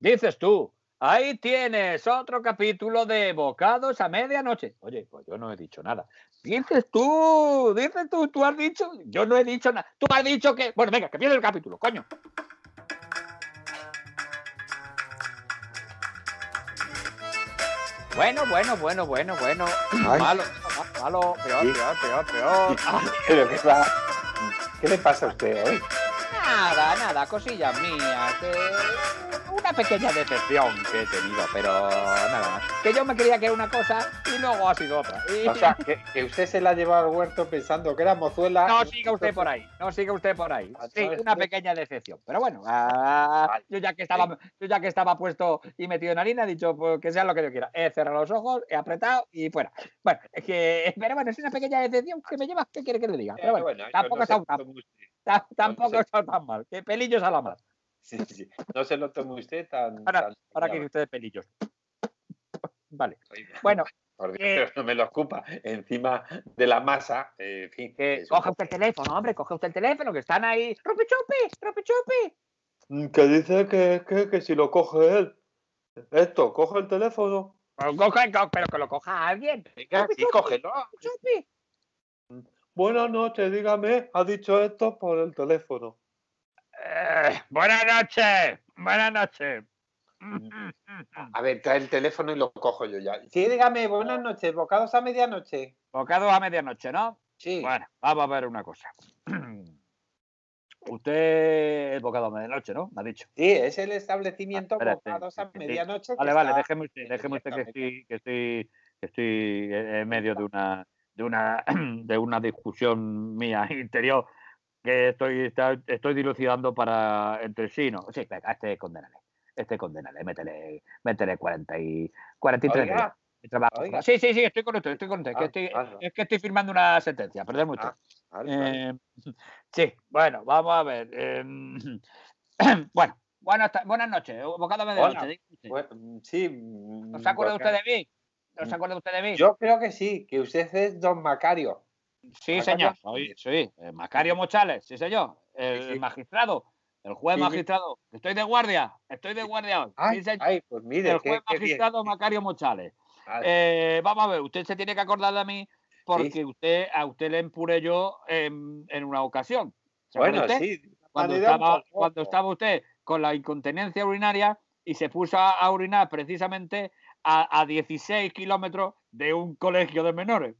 Dices tú, ahí tienes otro capítulo de Bocados a medianoche. Oye, pues yo no he dicho nada. Dices tú, dices tú, tú has dicho, yo no he dicho nada. Tú has dicho que, bueno, venga, que empiece el capítulo, coño. Bueno, bueno, bueno, bueno, bueno. Ay. Malo, malo, peor, Sí. peor, peor, peor. Pero ¿qué, va- ¿Qué le pasa a usted hoy? Nada, nada, cosillas mías. eh, una pequeña decepción que he tenido, pero nada más. Que yo me creía que era una cosa y luego ha sido otra. Y- O sea, que, que usted se la ha llevado al huerto pensando que era mozuela. no siga usted por ahí, no siga usted por ahí. Ah, Sí, ¿sabes una pequeña decepción. Pero bueno, ah, yo ya que estaba, yo ya que estaba puesto y metido en harina, he dicho pues, que sea lo que yo quiera. He cerrado los ojos, he apretado y fuera. Bueno, es que, pero bueno, es una pequeña decepción que me lleva. ¿Qué quiere que le diga? Eh, Pero bueno, bueno, yo tampoco no ta- tampoco estado tan mal. Que pelillos a la mar. Sí, sí, No se lo tome usted tan. Ahora, tan ahora que usted de pelillos. Vale. Bueno, por Dios, eh, no me lo ocupa. Encima de la masa, eh, en fin. poco- usted el teléfono, hombre, coge usted el teléfono, que están ahí. ¡Rupi chupi! ¡Rupi chupi! Mm, Que dice que, que, que si lo coge él. Esto, coge el teléfono. Pero, coge- co- pero que lo coja alguien. Venga, sí, chupi, cógelo. Rupi chupi. Buenas noches, dígame. Ha dicho esto por el teléfono. Eh, buenas noches, buenas noches. A ver, trae el teléfono y lo cojo yo ya. Sí, dígame, buenas noches, bocados a medianoche. Bocados a medianoche, ¿no? Sí. Bueno, vamos a ver una cosa. Usted es bocado a medianoche, ¿no? Me ha dicho. Sí, es el establecimiento Ah, bocados a sí. medianoche. Vale, vale, déjeme usted, déjeme usted que estoy, que estoy, que estoy en medio de una, de una, de una discusión mía interior que estoy, está- estoy dilucidando para entre sí, ¿no? Sí, venga, este condenale, este condenale, métele, métele 40 y 43 días Oiga, de. Sí, sí, sí, estoy con usted, estoy con usted, que Ah, estoy- vale. es que estoy firmando una sentencia, perdón mucho. Ah, vale. Eh, sí, bueno, vamos a ver. em, bueno, buenas, noches, bocado. Bueno, mm, sí. mm, ¿No se acuerda usted de mí? ¿No se Mm. acuerda usted de mí? Yo creo que sí, que usted es don Macario. Sí, señor. Soy, soy eh, Macario Mochales, sí, señor. El, Sí, sí. magistrado, el juez Sí, magistrado. Estoy de guardia, estoy de guardia hoy. Ay, Sí, señor. ay, pues mire, el juez qué magistrado Macario Mochales. Eh, vamos a ver, usted se tiene que acordar de mí porque usted a usted le empuré yo en, en una ocasión. ¿Se acuerda bueno, usted? sí. cuando estaba, poco- cuando estaba usted con la incontinencia urinaria y se puso a, a orinar precisamente a, a 16 kilómetros de un colegio de menores.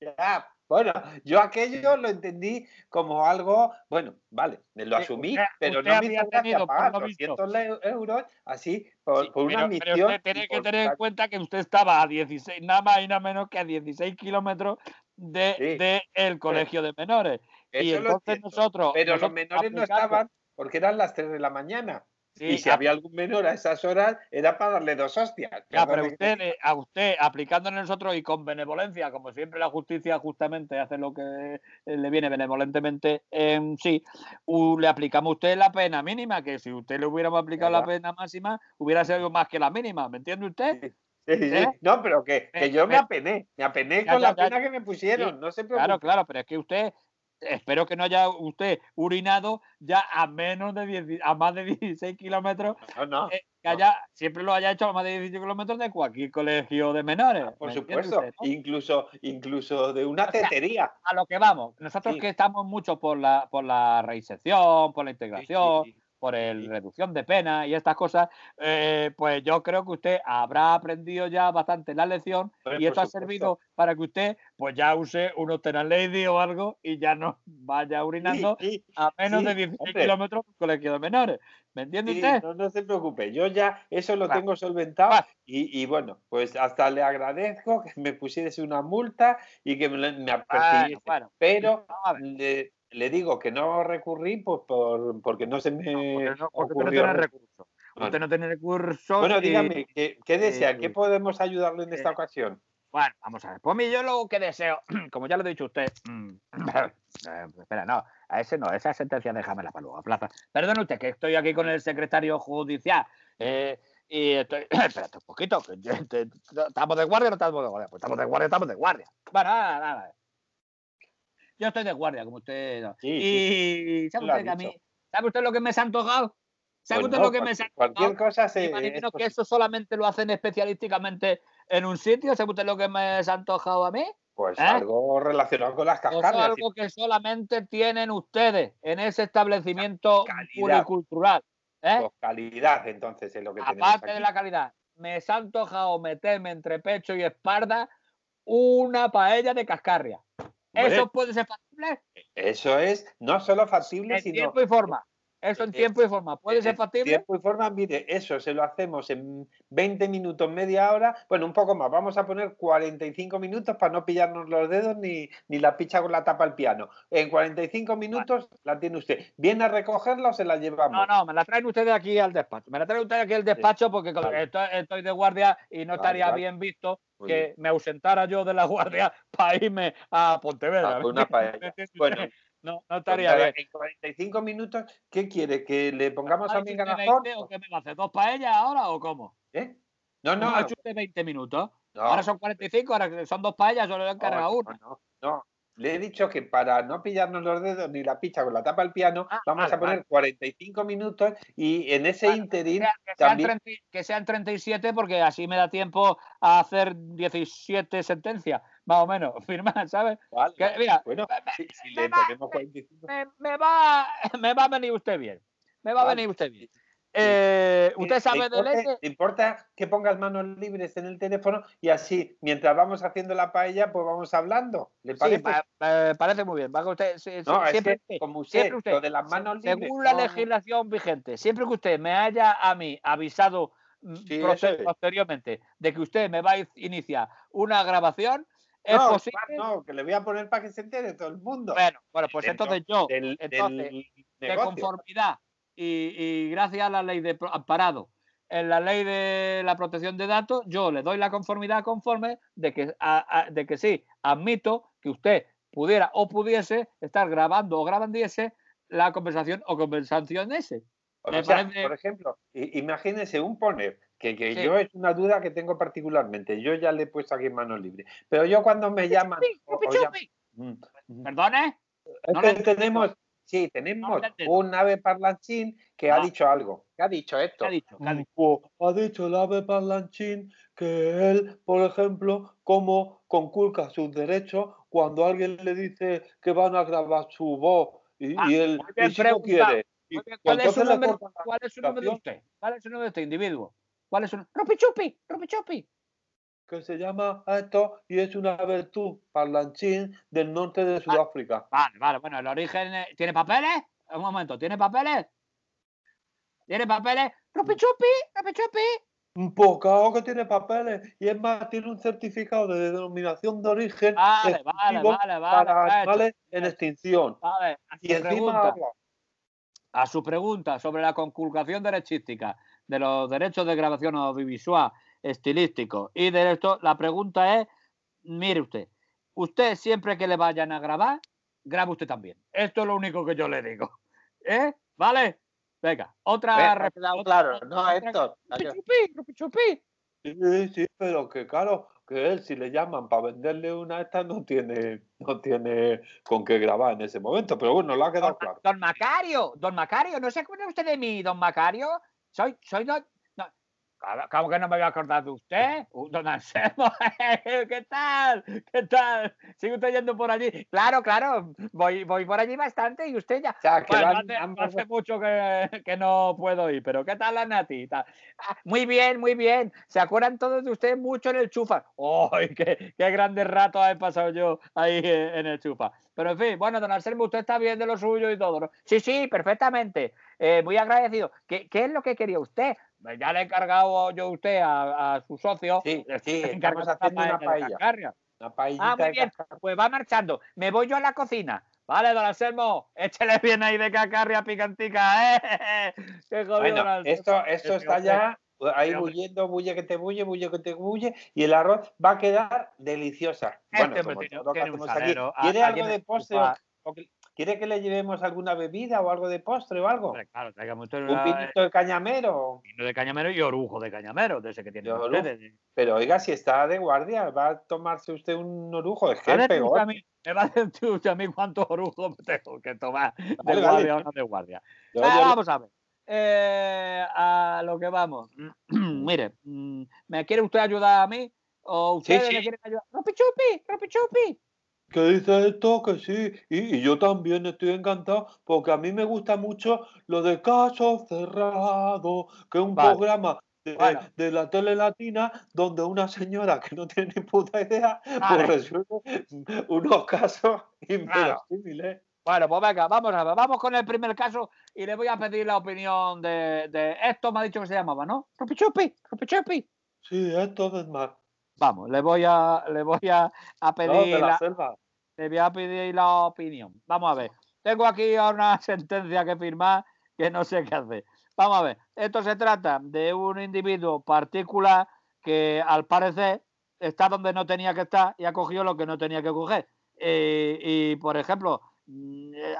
Ya, bueno, yo aquello lo entendí como algo, bueno, vale, me lo asumí, usted- pero usted no me había hizo tenido, pagar lo visto- 200 le- euros así por, Sí, por una pero, misión. pero usted tiene que por tener en una- cuenta que usted estaba a 16, nada más y nada menos que a 16 kilómetros de, Sí. de el colegio de menores. y Eso entonces nosotros. Pero los nosotros menores no aplicando- estaban porque eran las 3 de la mañana. Sí, y si había algún menor a esas horas, era para darle dos hostias. Ya, pero que usted, a usted, aplicándole nosotros y con benevolencia, como siempre la justicia justamente hace lo que eh, le viene benevolentemente en sí, u- le aplicamos a usted la pena mínima, que si usted le hubiéramos aplicado la pena máxima, hubiera sido más que la mínima, ¿me entiende usted? Sí, sí, sí. ¿Eh? No, pero que, que Eh, yo me apené. Me apené ya, con ya, la ya, pena que me pusieron. No se preocupe. Claro, claro, pero es que usted, espero que no haya usted urinado ya a menos de 10, a más de 16 kilómetros, No, no. eh, que no. haya, siempre lo haya hecho a más de 16 kilómetros de cualquier colegio de menores. Por ¿me entiende supuesto. usted? Incluso, incluso de una O sea, tetería. a lo que vamos. Nosotros Sí. que estamos mucho por la, por la reinserción, por la sí, integración, sí. Por el sí. reducción de pena y estas cosas, eh, pues yo creo que usted habrá aprendido ya bastante la lección Hombre, y esto por ha servido para que usted pues ya use un Tenant Lady o algo y ya no vaya urinando Sí, sí, a menos sí, de 16 hombre. kilómetros del colegio de menores. ¿Me entiende sí, usted? no, no se preocupe. Yo ya eso lo tengo solventado. Y, y bueno, pues hasta le agradezco que me pusiese una multa y que me, me Bueno, Pero ver. Le, digo que no recurrí pues, por, porque no se me Porque, no, porque no recursos. Vale. Usted no tiene recursos. Bueno, y- dígame, ¿qué, qué desea? ¿Qué eh, podemos ayudarle en esta eh, ocasión? Bueno, vamos a ver. Pues yo lo que deseo, como ya lo he dicho usted. eh, espera, no, a ese no, esa sentencia déjamela para luego, plaza. Perdone usted, que estoy aquí con el secretario judicial. eh, y estoy. Espérate un poquito, que ¿estamos de guardia o no estamos de guardia? Pues estamos de guardia, estamos de guardia. Bueno, nada, nada. Yo estoy de guardia, como usted. no. Sí, y sí, ¿sabe ha usted que a dicho. mí. ¿Sabe usted lo que me se ha antojado? ¿Sabe Pues usted no, lo que me cualquier- saca? Cualquier cosa se. Imagino es que eso solamente lo hacen especialísticamente en un sitio. ¿Sabe usted lo que me se ha antojado a mí? Pues ¿Eh? algo relacionado con las O sea, cascarrias. algo que solamente tienen ustedes en ese establecimiento Calidad. pluricultural. ¿eh? Pues calidad, entonces, es lo que Aparte aquí. de la calidad, me se ha antojado meterme entre pecho y espalda una paella de cascarria. ¿Eso puede ser factible? Eso es no solo factible, En sino tiempo y forma. Eso en Eh, tiempo y forma. ¿Puede en ser factible? tiempo y forma. Mire, eso se lo hacemos en 20 minutos, media hora, bueno, un poco más. Vamos a poner 45 minutos para no pillarnos los dedos ni, ni la picha con la tapa al piano. En 45 minutos la tiene usted. ¿Viene a recogerla o se la llevamos? No, no, me la traen ustedes aquí al despacho. Me la traen ustedes aquí al despacho porque Vale. estoy, estoy de guardia y no Vale, estaría vale. bien visto que me ausentara yo de la guardia para irme a Pontevedra. Ah, una paella. ¿Me entiende Bueno? No, no Pues estaría bien. En 45 minutos, ¿qué quiere? ¿Que le pongamos ¿Ha a mi? 20 o qué me va a hacer? ¿Dos paellas ahora o cómo? ¿Eh? No, No, no, ha hecho usted 20 minutos. no. Ahora son 45, ahora son dos paellas, solo le han No, cargado no, una. No, no. Le he dicho que para no pillarnos los dedos ni la picha con la tapa al piano, Ah, vamos vale, a poner vale. 45 minutos y en ese Bueno, interín que sean, también. 30 que sean 37 porque así me da tiempo a hacer 17 sentencias, más o menos, firmar, ¿sabes? Vale, Que, mira, Bueno, me- si, si me le va- ponemos 45. me, me va, me va a venir usted bien. Me va a Vale. venir usted bien. Eh, ¿Usted ¿Le sabe de importa- leche? ¿Le importa que pongas manos libres en el teléfono y así, mientras vamos haciendo la paella, pues vamos hablando? ¿Le Sí, parece? pa- pa- parece muy bien. Va que usted, sí, sí, no, es siempre, que usted- como usted, siempre usted, lo de las manos libres. según la no- legislación vigente, siempre que usted me haya a mí avisado mm, Sí, es. posteriormente de que usted me va a iniciar una grabación, es no, posible. no, que le voy a poner para que se entere todo el mundo. Bueno, bueno, pues Dentro entonces yo, del, entonces, del de conformidad y, y gracias a la ley de amparado en la ley de la protección de datos, yo le doy la conformidad conforme de que, a- a- de que sí, admito que usted pudiera o pudiese estar grabando o grabandiese la conversación o conversación ese. O Me sea, parece- por ejemplo, imagínese un poner, que, que Sí. yo es una duda que tengo particularmente, yo ya le he puesto aquí en manos libres, pero yo cuando me llaman... o Chupi, llaman- chupi. Mm, mm. ¿Perdone? No tenemos, sí, un ave parlanchín que ha Ah. dicho algo. ¿Qué ha dicho ¿Qué esto? ha dicho? ¿Qué ha dicho? Ha dicho el ave parlanchín que él, por ejemplo, como conculca sus derechos cuando alguien le dice que van a grabar su voz y, Ah, y él y si no quiere. ¿Cuál es, su la ¿Cuál es su nombre de usted? ¿Cuál es su nombre de este individuo? ¿Cuál es su nombre? ¡Rupi chupi! ¡Rupi chupi! que se llama esto y es una virtud parlanchín del norte de Sudáfrica. Vale, vale, bueno, el origen. eh, ¿Tiene papeles? Un momento, ¿tiene papeles? ¿Tiene papeles? ¡Rupi chupi! ¡Rupi chupi! Un poco que tiene papeles y es más, tiene un certificado de denominación de origen Vale, vale, vale, vale. para animales en extinción. Vale, a su Y pregunta, a su pregunta sobre la conculcación derechística de los derechos de grabación audiovisual, estilístico y de esto, la pregunta es, mire usted, usted siempre que le vayan a grabar, grabe usted también. Esto es lo único que yo le digo. ¿Eh? ¿Vale? Venga, otra... Ve, re- ha quedado otra- claro, no, Héctor, chupi, chupi. Sí, sí, pero que claro, que él si le llaman para venderle una esta no tiene, no tiene con qué grabar en ese momento, pero bueno, lo ha quedado Don, claro. don Macario, don Macario, ¿no se acuerda usted de mí, don Macario? Soy, soy don... no, ¿Cómo- ¿Cómo que no me voy a acordar de usted? Uh, don Anselmo, ¿qué tal? ¿Qué tal? ¿Sigue usted yendo por allí? Claro, claro, voy, voy por allí bastante y usted ya... O sea, que Bueno, van hace, ambos- hace mucho que, que no puedo ir, pero ¿qué tal la Nati? Ta- Ah, muy bien, muy bien. ¿Se acuerdan todos de usted mucho en el chufa? ¡Ay, qué, qué grandes ratos he pasado yo ahí en el chufa! Pero en fin, bueno, don Anselmo, usted está bien de lo suyo y todo, ¿no? Sí, sí, perfectamente. Eh, muy agradecido. ¿Qué, ¿Qué es lo que quería usted? Pues Ya le he encargado yo a usted a, a su socio. Sí, sí, estamos haciendo una paella. Una Ah, muy bien. Pues va marchando. Me voy yo a la cocina. Vale, don Anselmo, échale bien ahí de cacarria picantica, ¿eh? Qué jodido, Bueno, esto, esto está ya ahí Sí, hombre. bulliendo, bulle que te bulle, bulle que te bulle, y el arroz va a quedar deliciosa. Este Bueno, como lo que hacemos aquí. ¿Quiere algo de postre? o- que- ¿Quiere que le llevemos alguna bebida o algo de postre o algo? Claro, tráigame usted Un vinito de cañamero. vino de cañamero y orujo de cañamero, de ese que tiene De ustedes. Pero oiga, si está de guardia, va a tomarse usted un orujo. Es que A es ver, peor. usted a mí- me va a decir usted a mí cuántos orujos tengo que tomar de Vale, vale. guardia o no de guardia. Yo- Ah, yo vamos a ver. Eh, a lo que vamos. Mire, mm, ¿me quiere usted ayudar a mí? ¿O ustedes sí. me quieren ayudar? ¡Ropi chupi! ¡Ropi chupi! ¿Qué dice esto? Que sí. Y, y yo también estoy encantado porque a mí me gusta mucho lo de Caso Cerrado, que es un Vale. programa de, Bueno. de la tele latina donde una señora que no tiene ni puta idea Vale. pues resuelve unos casos inverosímiles. Bueno, pues venga, vamos a ver. Vamos con el primer caso y le voy a pedir la opinión de, de esto. Me ha dicho que se llamaba, ¿no? ¡Ropi chupi! ¡Ropi chupi! Sí, esto es más. Vamos, le voy a, le voy a, pedir la la, selva. le voy a pedir la opinión. Vamos a ver. Tengo aquí una sentencia que firmar que no sé qué hacer. Vamos a ver. Esto se trata de un individuo particular que al parecer está donde no tenía que estar y ha cogido lo que no tenía que coger. Eh, y, por ejemplo,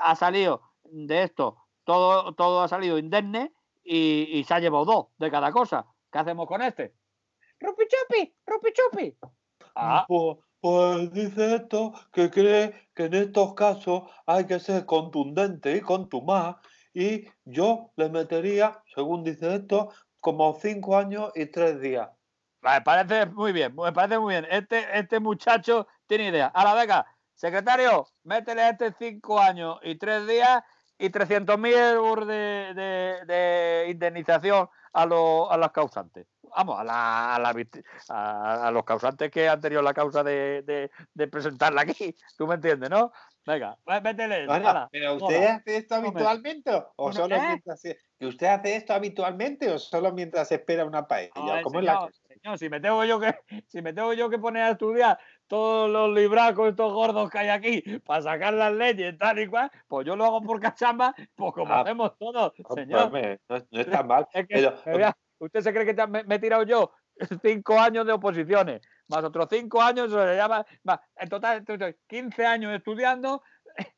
ha salido de esto, todo, todo ha salido indemne y, y se ha llevado dos de cada cosa. ¿Qué hacemos con este? ¡Rupi chupi! ¡Rupi chupi! Ah, Pues, pues dice esto que cree que en estos casos hay que ser contundente y contumaz y yo le metería, según dice esto, como cinco años y tres días. Me parece muy bien, me parece muy bien. Este, este muchacho tiene idea. Ahora, venga, secretario, métele a este cinco años y tres días y 300.000 euros de, de- de indemnización a, los a las causantes. Vamos, a, la, a, la vict- a- a los causantes que han tenido la causa de, de- de presentarla aquí. ¿Tú me entiendes, no? Venga, pues métele. Bueno, pero. ¿usted hace esto habitualmente o solo ¿eh? mientras que usted hace esto habitualmente o solo mientras espera una paella? Ay, ¿Cómo es la señor, cosa? señor, si me tengo yo que si me tengo yo que poner a estudiar todos los libracos estos gordos que hay aquí para sacar las leyes tal y cual, pues yo lo hago por cachamba, pues como Ah, hacemos todos, señor. no, no está mal. Es que, pero- me vea, usted se cree que me, me he tirado yo cinco años de oposiciones, más otros cinco años, se llama, más, en total, entonces, 15 años estudiando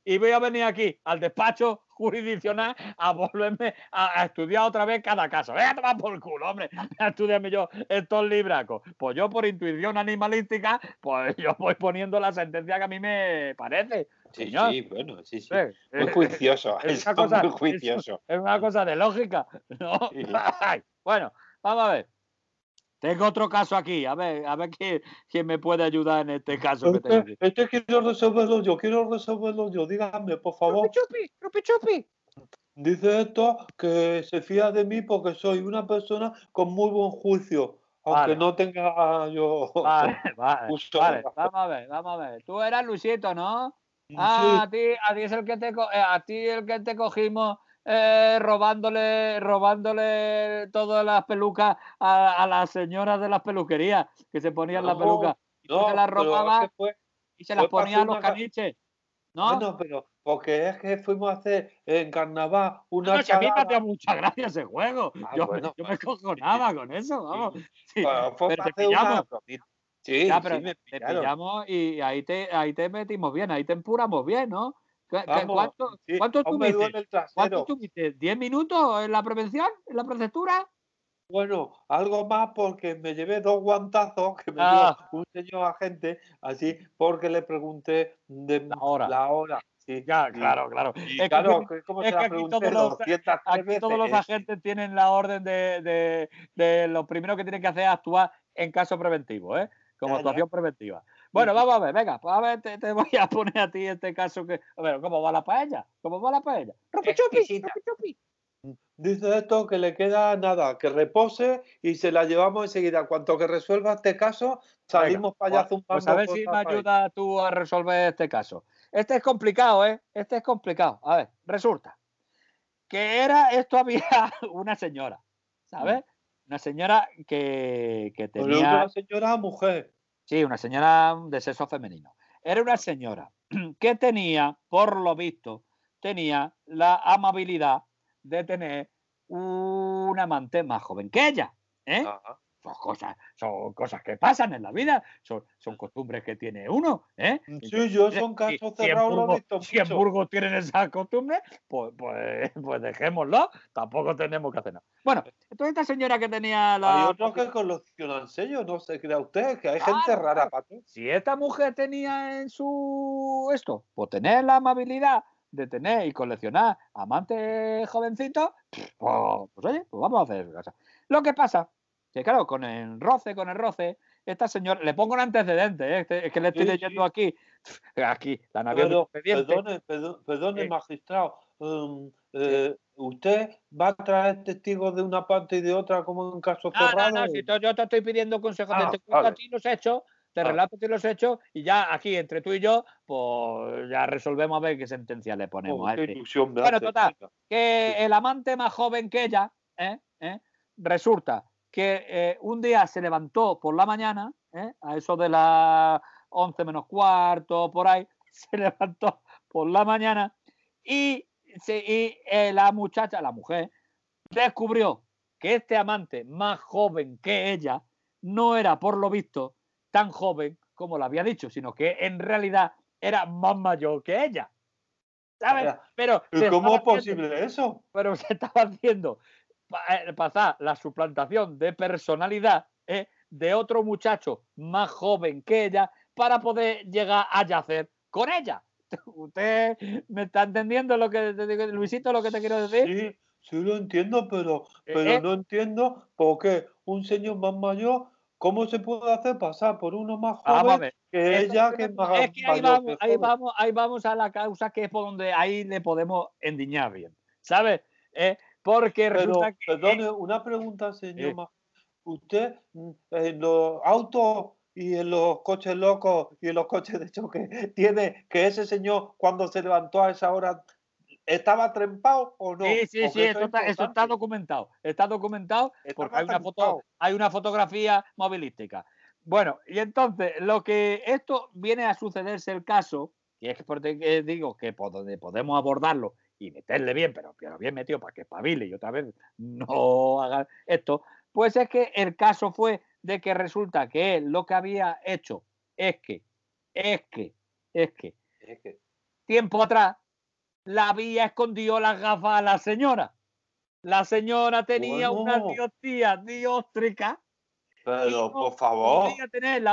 y voy a venir aquí al despacho jurisdiccional a volverme a, a estudiar otra vez cada caso. Voy a tomar por culo, hombre, a estudiarme yo estos libracos. Pues yo por intuición animalística, pues yo voy poniendo la sentencia que a mí me parece. Sí, señor. sí, bueno, sí, sí. Eh, Muy eh, juicioso, es una cosa- muy juicioso. es una cosa de lógica, ¿no? Sí. Bueno, vamos a ver. Tengo otro caso aquí, a ver, a ver quién, quién me puede ayudar en este caso que tengo aquí. Este, este quiero resolverlo yo, quiero resolverlo yo. Dígame, por favor. chupi, chupi, chupi. Dice esto que se fía de mí porque soy una persona con muy buen juicio, aunque Vale. no tenga yo. Vale, vale, Justo. vale, vamos a ver, vamos a ver. Tú eras Luisito, ¿no? Sí, Ah, a ti, a ti es el que te, co- eh, a ti el que te cogimos eh, robándole, robándole todas las pelucas a, a las señoras de las peluquerías que se ponían la No, peluca y tú no, te las es que fue- y se las ponías a los una ca- caniches, ¿no? Bueno, pero porque es que fuimos a hacer en carnaval una No, si a mí me hacía mucha gracia ese juego. Ah, yo, bueno, yo me pues, cojo sí, nada con eso, vamos. Sí, Bueno, fue pero te una pillamos. bromita. Sí, Ya, pero sí, me te pillamos y ahí te, ahí te metimos bien, ahí te empuramos bien, ¿no? ¿Qué- qué- Vamos, ¿Cuánto, sí, cuánto el ¿Cuánto estuviste? ¿10 minutos en la prevención? ¿En la preceptura? Bueno, algo más porque me llevé dos guantazos que me Ah. dio un señor agente, así porque le pregunté de La hora. La hora, sí. Ya, claro, claro. Y Es claro, aquí- que ¿cómo es se que la aquí todos los- 203 Aquí todos los agentes tienen la orden de, de, de lo primero que tienen que hacer es actuar en caso preventivo, ¿eh? Como Ya, ya. actuación preventiva. Bueno, vamos a ver, venga, pues a ver, te, te voy a poner a ti este caso que. A ver, ¿cómo va la paella? ¿Cómo va la paella? ¡Rupi chupi! Exquisita. ¡Rupi chupi! Dice esto que le queda nada, que repose y se la llevamos enseguida. Cuanto que resuelva este caso, salimos para allá Pues, zumbando. pues a ver si me cosas ahí. ayuda tú a resolver este caso. Este es complicado, ¿eh? Este es complicado. A ver, resulta que era, esto había una señora, ¿sabes? Una señora que, que Pero tenía... una señora mujer. Sí, una señora de sexo femenino. Era una señora que tenía, por lo visto, tenía la amabilidad de tener un amante más joven que ella. ¿eh? Son cosas, son cosas que pasan en la vida, son, son costumbres que tiene uno. ¿eh? Sí, yo son casos cerrados, si en. Burgos tienen esas costumbres, pues, pues, pues dejémoslo, tampoco tenemos que hacer nada. Bueno, entonces esta señora que tenía la... Hay otros que coleccionan sellos, no se crea usted, que hay gente rara todo. si esta mujer tenía en su esto, por tener la amabilidad de tener y coleccionar amantes jovencitos, pues, pues, oye, pues vamos a hacer casa. Lo que pasa, que claro, con el roce, con el roce, esta señora, le pongo un antecedente, ¿eh? Este, es que le estoy leyendo aquí, aquí, la naviera Perdone, perdone, magistrado, um, eh, ¿usted va a traer testigos de una parte y de otra como en caso cerrado? No, no, si yo te estoy pidiendo consejos, ah, te cuento a ti los hechos, te ah. relato ti los hechos y ya aquí entre tú y yo, pues ya resolvemos a ver qué sentencia le ponemos. Oh, a este. bueno, total, que el amante más joven que ella, ¿eh? ¿Eh? resulta que eh, un día se levantó por la mañana, ¿eh? a eso de las 11 menos cuarto, por ahí, se levantó por la mañana y, y eh, la muchacha, la mujer, descubrió que este amante más joven que ella no era, por lo visto, tan joven como lo había dicho, sino que en realidad era más mayor que ella. ¿Sabes? Pero ¿Cómo es posible eso? Pero se estaba haciendo pasar la suplantación de personalidad ¿eh? de otro muchacho más joven que ella para poder llegar a yacer con ella. ¿Usted me está entendiendo lo que te digo, Luisito, lo que te quiero decir? Sí, sí lo entiendo, pero, eh, pero no entiendo por qué un señor más mayor, ¿cómo se puede hacer pasar por uno más joven que ella que es más es que ahí vamos, ahí vamos, ahí vamos a la causa que es por donde ahí le podemos endiñar bien. ¿Sabes? Porque resulta que. Perdone, una pregunta, señor. Usted mm, en los autos y en los coches locos y en los coches de choque tiene que ese señor cuando se levantó a esa hora estaba trempado o no. Sí, sí, sí, eso, está, documentado. Está documentado porque hay una, foto, hay una fotografía movilística. Bueno, y entonces lo que esto viene a sucederse el caso, y es porque digo que por donde podemos abordarlo y meterle bien, pero, bien metido para que espabile y otra vez no haga esto, pues es que el caso fue de que resulta que él lo que había hecho es que, es que, es que, tiempo atrás la había escondido las gafas a la señora. La señora tenía una diostía dióstrica. Pero, por favor.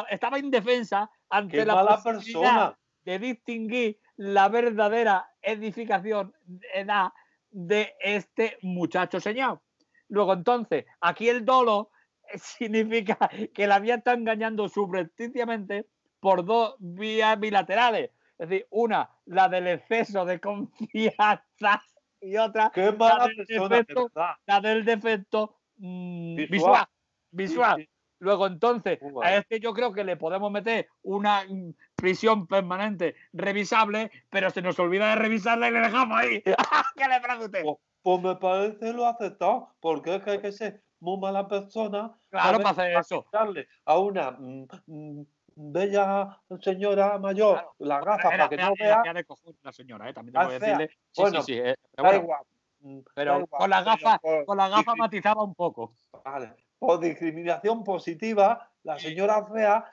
estaba indefensa ante la posibilidad persona. de distinguir la verdadera edificación edad de este muchacho señor. Luego, entonces, aquí el dolo significa que la había estado engañando subrepticiamente por dos vías bilaterales. Es decir, una, la del exceso de confianza y otra, la, del defecto, la, del defecto, mm, visual. visual. Luego, entonces, a este yo creo que le podemos meter una prisión permanente revisable, pero se nos olvida de revisarla y le dejamos ahí. ¿Qué le pregunte? Pues, pues, me parece lo aceptado, porque es que hay que ser muy mala persona. Claro, para hacer eso. A una mm, mm, bella señora mayor la gafa para que no vea. la señora, ¿eh? también tengo que decirle. Sí, bueno, sí, sí, eh, pero, igual, pero con la gafa, con la gafa matizaba un poco. Vale por discriminación positiva, la señora fea,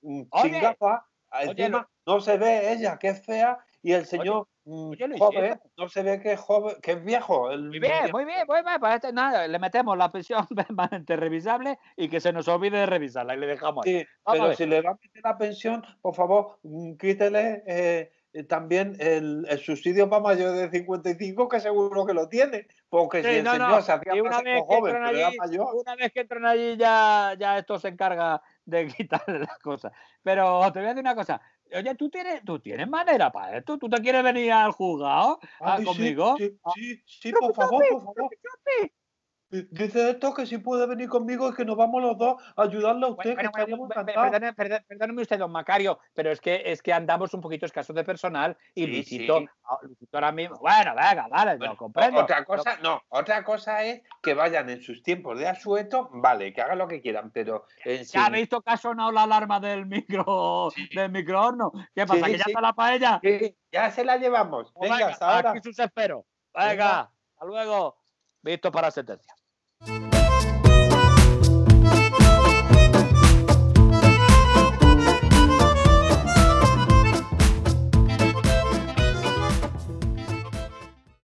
sin gafas, encima no se ve ella que es fea y el señor mm, joven no se ve que es joven, que es viejo. muy bien, muy bien, muy bien. Pues este, nada, le metemos la pensión permanente revisable y que se nos olvide de revisarla y le dejamos ahí. pero si le va a meter la pensión, por favor, mm, quítele eh, eh, también el, subsidio para mayor de 55, que seguro que lo tiene, porque si el señor se hacía una vez joven, mayor... Una vez que entran allí ya, ya esto se encarga de quitarle las cosas. Pero te voy a decir una cosa, Oye, ¿tú tienes, tú tienes manera para esto. ¿Tú te quieres venir al juzgado ah, conmigo? Sí, sí, sí, por favor, por favor. Dice esto que si puede venir conmigo y que nos vamos los dos a ayudarle a usted. perdóneme, usted, don Macario, pero es que es que andamos un poquito escasos de personal y Luisito, ah, ahora mismo. Bueno, venga, vale, lo comprendo. Otra cosa, no, otra cosa es que vayan en sus tiempos de asueto, vale, que hagan lo que quieran, pero. ¿Ya ha visto que ha sonado la alarma del micro del microhorno? ¿Qué pasa? ¿Que ya está la paella? ya se la llevamos. Venga, hasta ahora. Aquí sus espero. Venga, hasta luego. Visto para sentencia. you